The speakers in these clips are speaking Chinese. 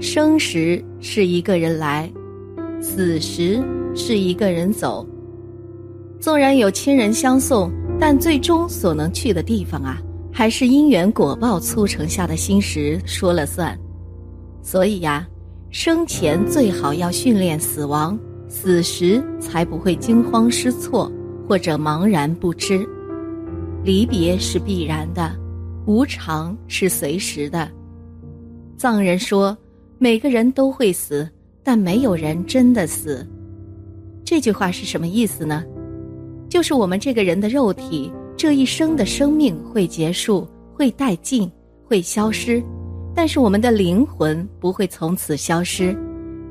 生时是一个人来，死时是一个人走。纵然有亲人相送，但最终所能去的地方啊，还是因缘果报促成下的心识说了算。所以呀，生前最好要训练死亡，死时才不会惊慌失措或者茫然不知。离别是必然的，无常是随时的。藏人说。每个人都会死，但没有人真的死。这句话是什么意思呢？就是我们这个人的肉体这一生的生命会结束、会殆尽、会消失，但是我们的灵魂不会从此消失，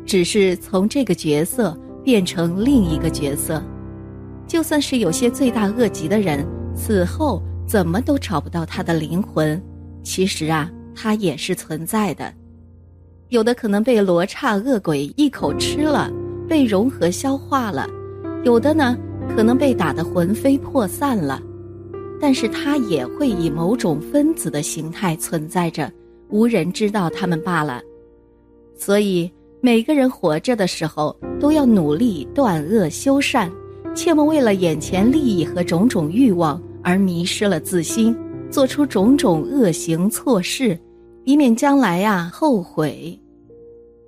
只是从这个角色变成另一个角色。就算是有些罪大恶极的人，死后怎么都找不到他的灵魂，其实啊，他也是存在的。有的可能被罗刹恶鬼一口吃了，被融合消化了；有的呢，可能被打得魂飞魄散了。但是它也会以某种分子的形态存在着，无人知道他们罢了。所以每个人活着的时候都要努力断恶修善，切莫为了眼前利益和种种欲望而迷失了自心，做出种种恶行错事。以免将来呀后悔，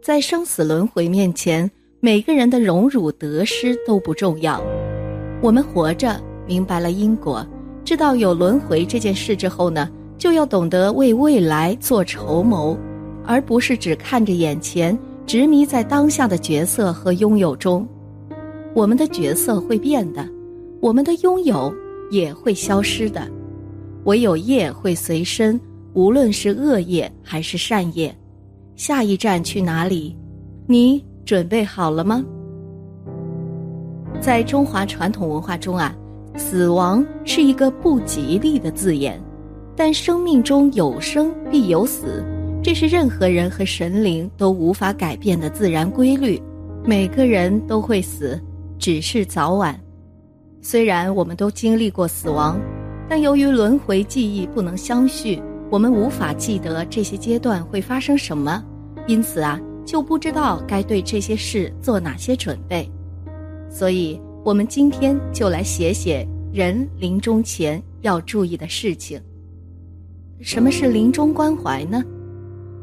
在生死轮回面前，每个人的荣辱得失都不重要。我们活着明白了因果，知道有轮回这件事之后呢，就要懂得为未来做筹谋，而不是只看着眼前，执迷在当下的角色和拥有中。我们的角色会变的，我们的拥有也会消失的，唯有业会随身。无论是恶业还是善业，下一站去哪里？你准备好了吗？在中华传统文化中啊，死亡是一个不吉利的字眼，但生命中有生必有死，这是任何人和神灵都无法改变的自然规律。每个人都会死，只是早晚。虽然我们都经历过死亡，但由于轮回记忆不能相续。我们无法记得这些阶段会发生什么，因此啊，就不知道该对这些事做哪些准备。所以，我们今天就来写写人临终前要注意的事情。什么是临终关怀呢？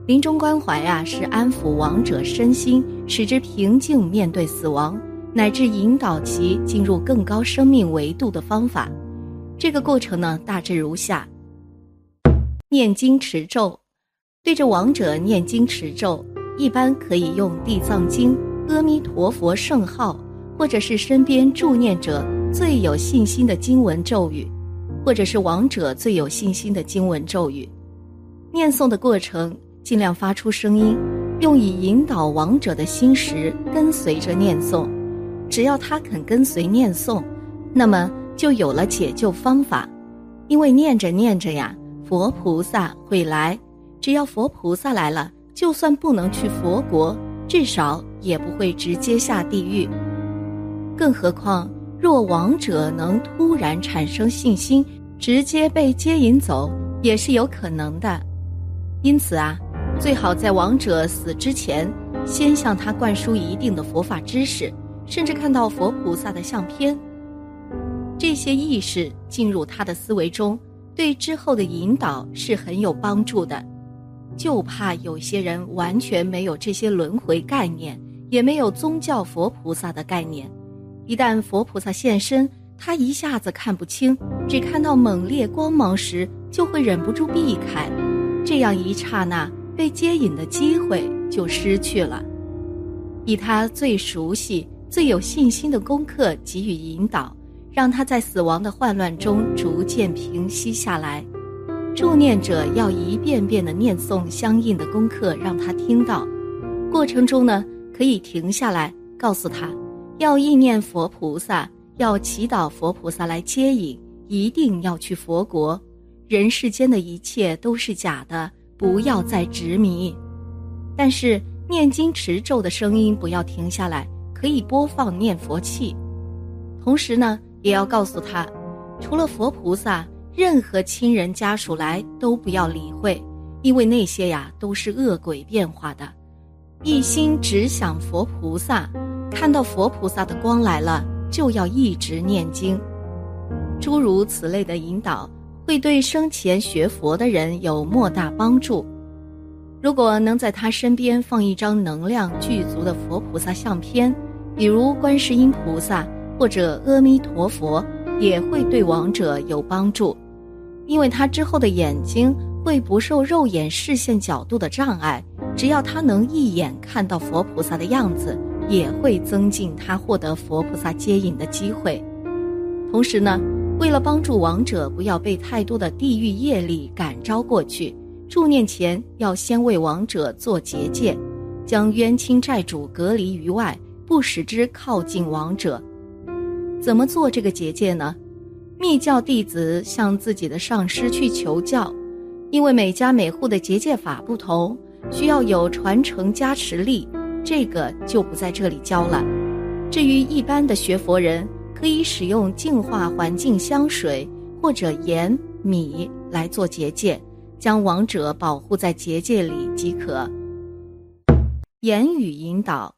临终关怀啊，是安抚亡者身心，使之平静面对死亡，乃至引导其进入更高生命维度的方法。这个过程呢，大致如下。念经持咒，对着亡者念经持咒，一般可以用《地藏经》、阿弥陀佛圣号，或者是身边助念者最有信心的经文咒语，或者是亡者最有信心的经文咒语。念诵的过程尽量发出声音，用以引导亡者的心识跟随着念诵。只要他肯跟随念诵，那么就有了解救方法。因为念着念着呀。佛菩萨会来，只要佛菩萨来了，就算不能去佛国，至少也不会直接下地狱。更何况，若亡者能突然产生信心，直接被接引走，也是有可能的。因此啊，最好在亡者死之前，先向他灌输一定的佛法知识，甚至看到佛菩萨的相片，这些意识进入他的思维中。对之后的引导是很有帮助的，就怕有些人完全没有这些轮回概念，也没有宗教佛菩萨的概念。一旦佛菩萨现身，他一下子看不清，只看到猛烈光芒时，就会忍不住避开，这样一刹那被接引的机会就失去了。以他最熟悉、最有信心的功课给予引导。让他在死亡的混乱中逐渐平息下来。助念者要一遍遍的念诵相应的功课，让他听到。过程中呢，可以停下来，告诉他要意念佛菩萨，要祈祷佛菩萨来接引，一定要去佛国。人世间的一切都是假的，不要再执迷。但是念经持咒的声音不要停下来，可以播放念佛器。同时呢，也要告诉他，除了佛菩萨，任何亲人家属来都不要理会，因为那些呀都是恶鬼变化的。一心只想佛菩萨，看到佛菩萨的光来了，就要一直念经。诸如此类的引导。会对生前学佛的人有莫大帮助。如果能在他身边放一张能量具足的佛菩萨相片，比如观世音菩萨或者阿弥陀佛，也会对亡者有帮助，因为他之后的眼睛会不受肉眼视线角度的障碍，只要他能一眼看到佛菩萨的样子，也会增进他获得佛菩萨接引的机会。同时呢。为了帮助亡者不要被太多的地狱业力感召过去，助念前要先为亡者做结界，将冤亲债主隔离于外，不使之靠近亡者。怎么做这个结界呢？密教弟子向自己的上师去求教，因为每家每户的结界法不同，需要有传承加持力，这个就不在这里教了。至于一般的学佛人。可以使用净化环境香水或者盐米来做结界，将亡者保护在结界里即可。言语引导，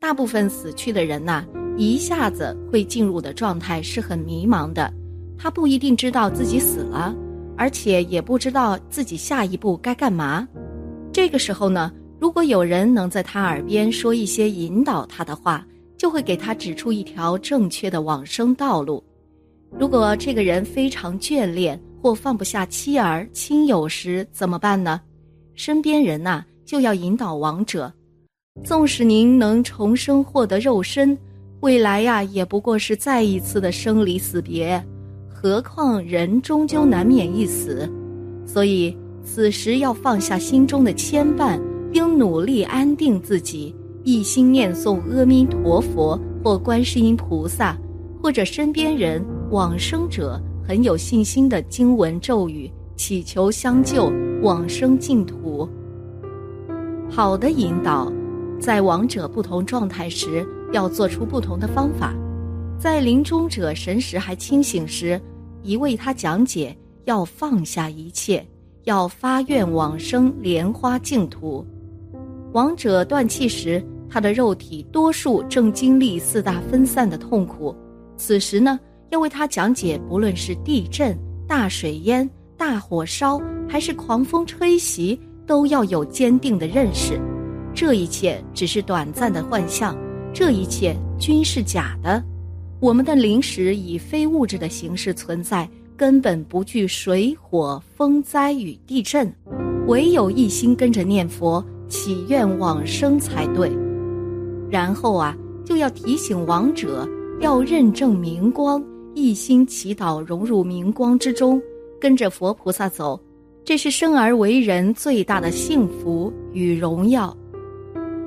大部分死去的人呐，一下子会进入的状态是很迷茫的，他不一定知道自己死了，而且也不知道自己下一步该干嘛。这个时候呢，如果有人能在他耳边说一些引导他的话。就会给他指出一条正确的往生道路。如果这个人非常眷恋或放不下妻儿亲友时，怎么办呢？身边人呐，就要引导亡者。纵使您能重生获得肉身，未来呀，也不过是再一次的生离死别。何况人终究难免一死，所以此时要放下心中的牵绊，应努力安定自己。一心念诵阿弥陀佛或观世音菩萨，或者身边人往生者很有信心的经文咒语，祈求相救往生净土。好的引导，在亡者不同状态时要做出不同的方法。在临终者神识还清醒时，一为他讲解要放下一切，要发愿往生莲花净土。亡者断气时。他的肉体多数正经历四大分散的痛苦，此时呢，要为他讲解，不论是地震、大水淹、大火烧，还是狂风吹袭，都要有坚定的认识。这一切只是短暂的幻象，这一切均是假的。我们的灵识以非物质的形式存在，根本不惧水火风灾与地震，唯有一心跟着念佛，祈愿往生才对。然后啊，就要提醒亡者要认证明光，一心祈祷融入明光之中，跟着佛菩萨走，这是生而为人最大的幸福与荣耀。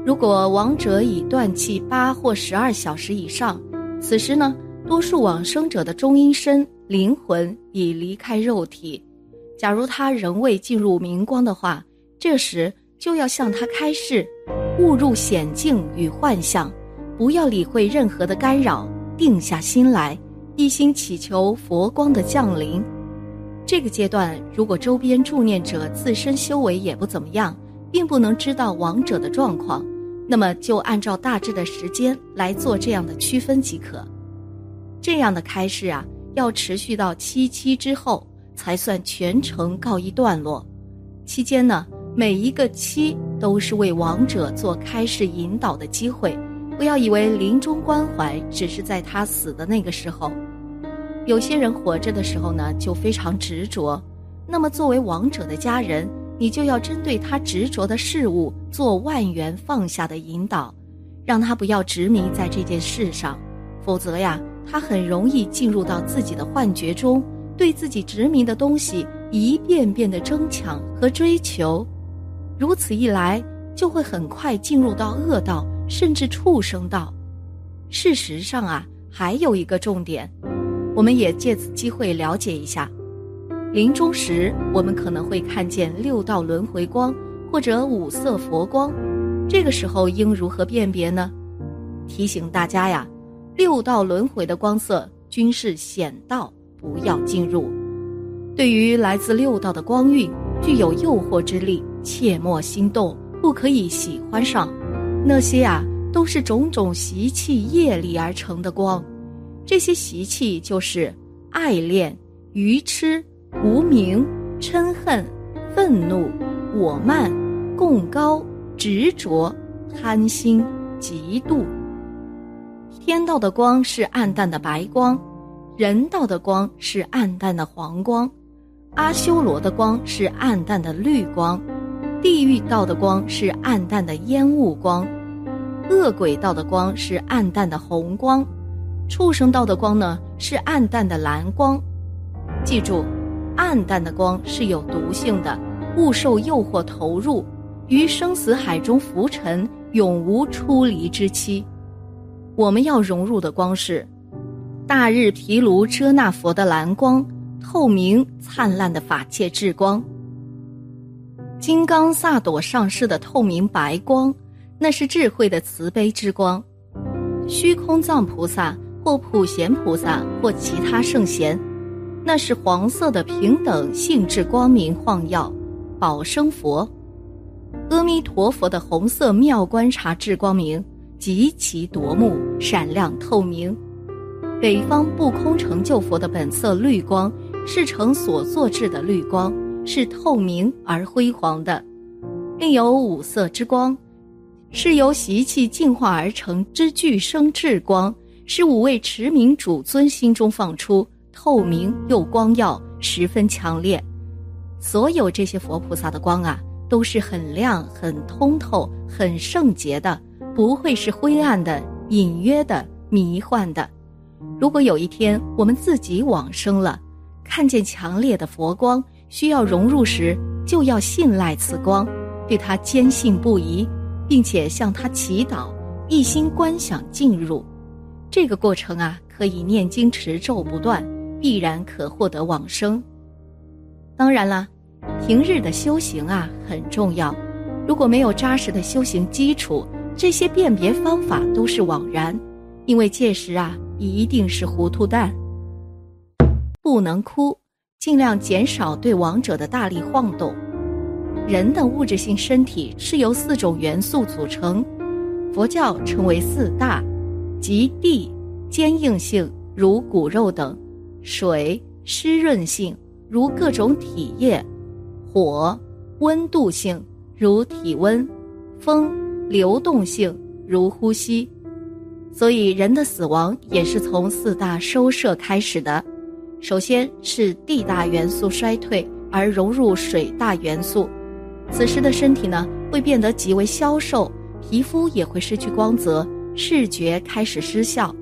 如果亡者已断气八或十二小时以上，此时呢，多数往生者的中阴身灵魂已离开肉体。假如他仍未进入明光的话，这时就要向他开示。误入险境与幻象，不要理会任何的干扰，定下心来，一心祈求佛光的降临。这个阶段，如果周边助念者自身修为也不怎么样，并不能知道亡者的状况，那么就按照大致的时间来做这样的区分即可。这样的开示啊，要持续到七七之后，才算全程告一段落。期间呢？每一个期都是为亡者做开示引导的机会，不要以为临终关怀只是在他死的那个时候。有些人活着的时候呢，就非常执着。那么作为亡者的家人，你就要针对他执着的事物做万缘放下的引导，让他不要执迷在这件事上，否则呀，他很容易进入到自己的幻觉中，对自己执迷的东西一遍遍的争抢和追求，如此一来，就会很快进入到恶道，甚至畜生道。事实上啊，还有一个重点，我们也借此机会了解一下。临终时，我们可能会看见六道轮回光或者五色佛光，这个时候应如何辨别呢？提醒大家呀，六道轮回的光色均是险道，不要进入。对于来自六道的光晕，具有诱惑之力，切莫心动，不可以喜欢上。那些啊，都是种种习气业力而成的光，这些习气就是爱恋、愚痴。无名、嗔恨、愤怒、我慢、共高、执着、贪心、嫉妒。天道的光是暗淡的白光，人道的光是暗淡的黄光，阿修罗的光是暗淡的绿光，地狱道的光是暗淡的烟雾光，恶鬼道的光是暗淡的红光，畜生道的光呢是暗淡的蓝光。记住。暗淡的光是有毒性的，勿受诱惑投入，于生死海中浮沉，永无出离之期。我们要融入的光是大日毗卢遮那佛的蓝光，透明灿烂的法界至光；金刚萨埵上师的透明白光，那是智慧的慈悲之光；虚空藏菩萨或普贤菩萨或其他圣贤。那是黄色的平等性质光明晃耀，宝生佛，阿弥陀佛的红色妙观察智光明极其夺目，闪亮透明。北方不空成就佛的本色绿光是成所作智的绿光，是透明而辉煌的。另有五色之光，是由习气净化而成之具生智光，是五位持名主尊心中放出。透明又光耀，十分强烈。所有这些佛菩萨的光啊，都是很亮、很通透、很圣洁的，不会是灰暗的、隐约的、迷幻的。如果有一天我们自己往生了，看见强烈的佛光需要融入时，就要信赖此光，对他坚信不疑，并且向他祈祷，一心观想进入。这个过程啊，可以念经持咒不断。必然可获得往生。当然了，平日的修行啊很重要。如果没有扎实的修行基础，这些辨别方法都是枉然，因为届时啊一定是糊涂蛋。不能哭，尽量减少对亡者的大力晃动。人的物质性身体是由四种元素组成，佛教称为四大，即地坚硬性如骨肉等。水湿润性，如各种体液；火温度性，如体温；风流动性，如呼吸。所以，人的死亡也是从四大收摄开始的。首先是地大元素衰退而融入水大元素，此时的身体呢会变得极为消瘦，皮肤也会失去光泽，视觉开始失效。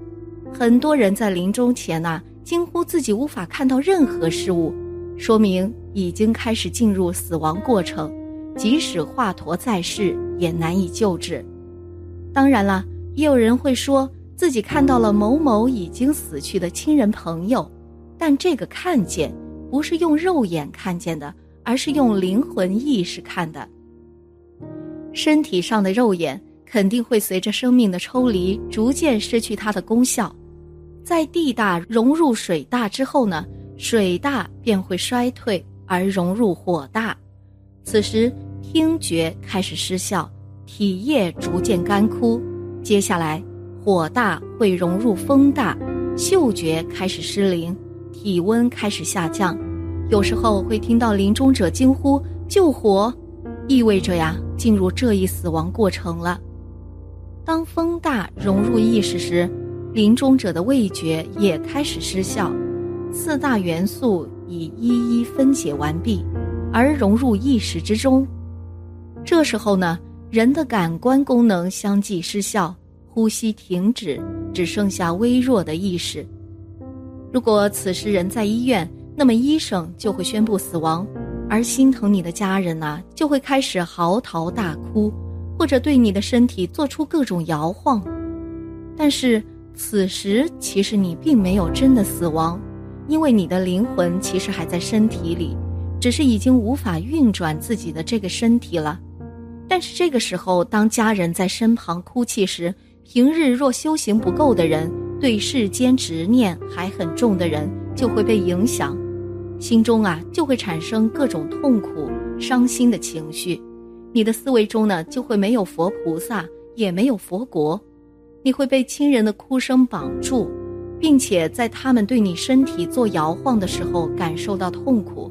很多人在临终前呐。惊呼自己无法看到任何事物，说明已经开始进入死亡过程，即使华佗在世也难以救治。当然了，也有人会说自己看到了某某已经死去的亲人朋友，但这个看见不是用肉眼看见的，而是用灵魂意识看的。身体上的肉眼肯定会随着生命的抽离，逐渐失去它的功效。在地大融入水大之后呢，水大便会衰退而融入火大，此时听觉开始失效，体液逐渐干枯。接下来火大会融入风大，嗅觉开始失灵，体温开始下降。有时候会听到临终者惊呼“救火”，意味着呀进入这一死亡过程了。当风大融入意识时。临终者的味觉也开始失效，四大元素已一一分解完毕，而融入意识之中。这时候呢，人的感官功能相继失效，呼吸停止，只剩下微弱的意识，如果此时人在医院，那么医生就会宣布死亡，而心疼你的家人呢，就会开始嚎啕大哭，或者对你的身体做出各种摇晃。但是此时其实你并没有真的死亡，因为你的灵魂其实还在身体里，只是已经无法运转自己的这个身体了。但是这个时候，当家人在身旁哭泣时，平日若修行不够的人，对世间执念还很重的人，就会被影响。心中啊，就会产生各种痛苦、伤心的情绪。你的思维中呢，就会没有佛菩萨，也没有佛国。你会被亲人的哭声绑住，并且在他们对你身体做摇晃的时候感受到痛苦。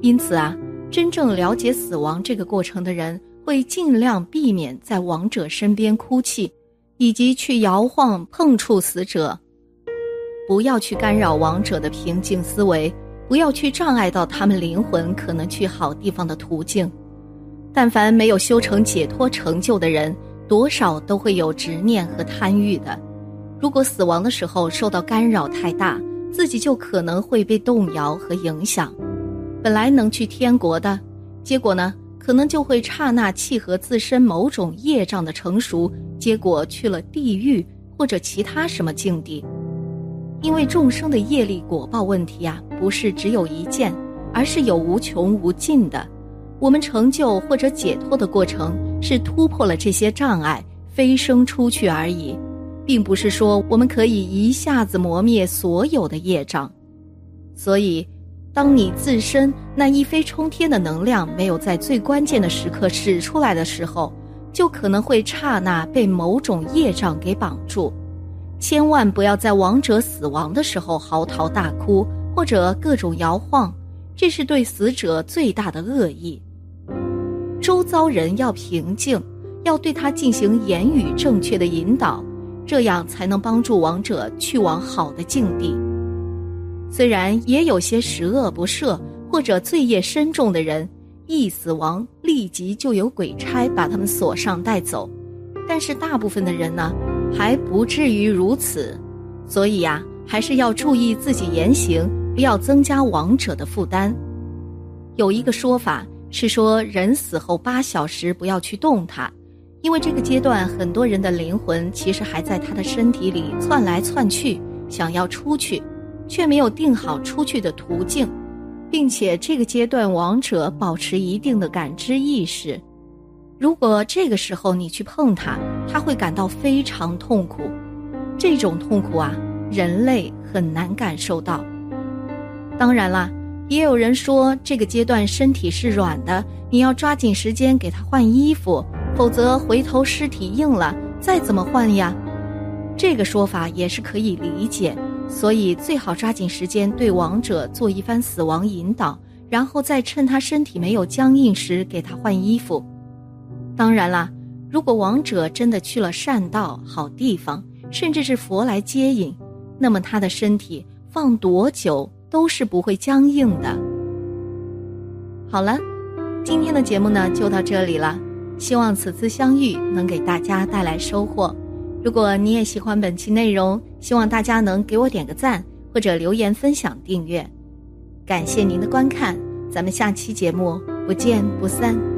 因此啊，真正了解死亡这个过程的人，会尽量避免在亡者身边哭泣，以及去摇晃、碰触死者。不要去干扰亡者的平静思维，不要去障碍到他们灵魂可能去好地方的途径。但凡没有修成解脱成就的人，多少都会有执念和贪欲的。如果死亡的时候受到干扰太大，自己就可能会被动摇和影响。本来能去天国的，结果呢，可能就会刹那契合自身某种业障的成熟，结果去了地狱或者其他什么境地。因为众生的业力果报问题啊，不是只有一件，而是有无穷无尽的。我们成就或者解脱的过程，是突破了这些障碍，飞升出去而已，并不是说我们可以一下子磨灭所有的业障。所以，当你自身那一飞冲天的能量没有在最关键的时刻使出来的时候，就可能会刹那被某种业障给绑住。千万不要在亡者死亡的时候嚎啕大哭或者各种摇晃，这是对死者最大的恶意。周遭人要平静，要对他进行言语正确的引导，这样才能帮助亡者去往好的境地。虽然也有些十恶不赦或者罪业深重的人，一死亡立即就有鬼差把他们锁上带走，但是大部分的人呢？还不至于如此，所以呀，还是要注意自己言行，不要增加亡者的负担。有一个说法是说，人死后八小时不要去动他，因为这个阶段很多人的灵魂其实还在他的身体里窜来窜去，想要出去，却没有定好出去的途径，并且这个阶段亡者保持一定的感知意识。如果这个时候你去碰它，他会感到非常痛苦。这种痛苦啊，人类很难感受到。当然啦，也有人说这个阶段身体是软的，你要抓紧时间给他换衣服，否则回头尸体硬了，再怎么换呀？这个说法也是可以理解，所以最好抓紧时间对亡者做一番死亡引导，然后再趁他身体没有僵硬时给他换衣服。当然啦，如果亡者真的去了善道好地方，甚至是佛来接引，那么他的身体放多久都是不会僵硬的。好了，今天的节目呢就到这里了，希望此次相遇能给大家带来收获。如果你也喜欢本期内容，希望大家能给我点个赞或者留言分享订阅。感谢您的观看，咱们下期节目不见不散。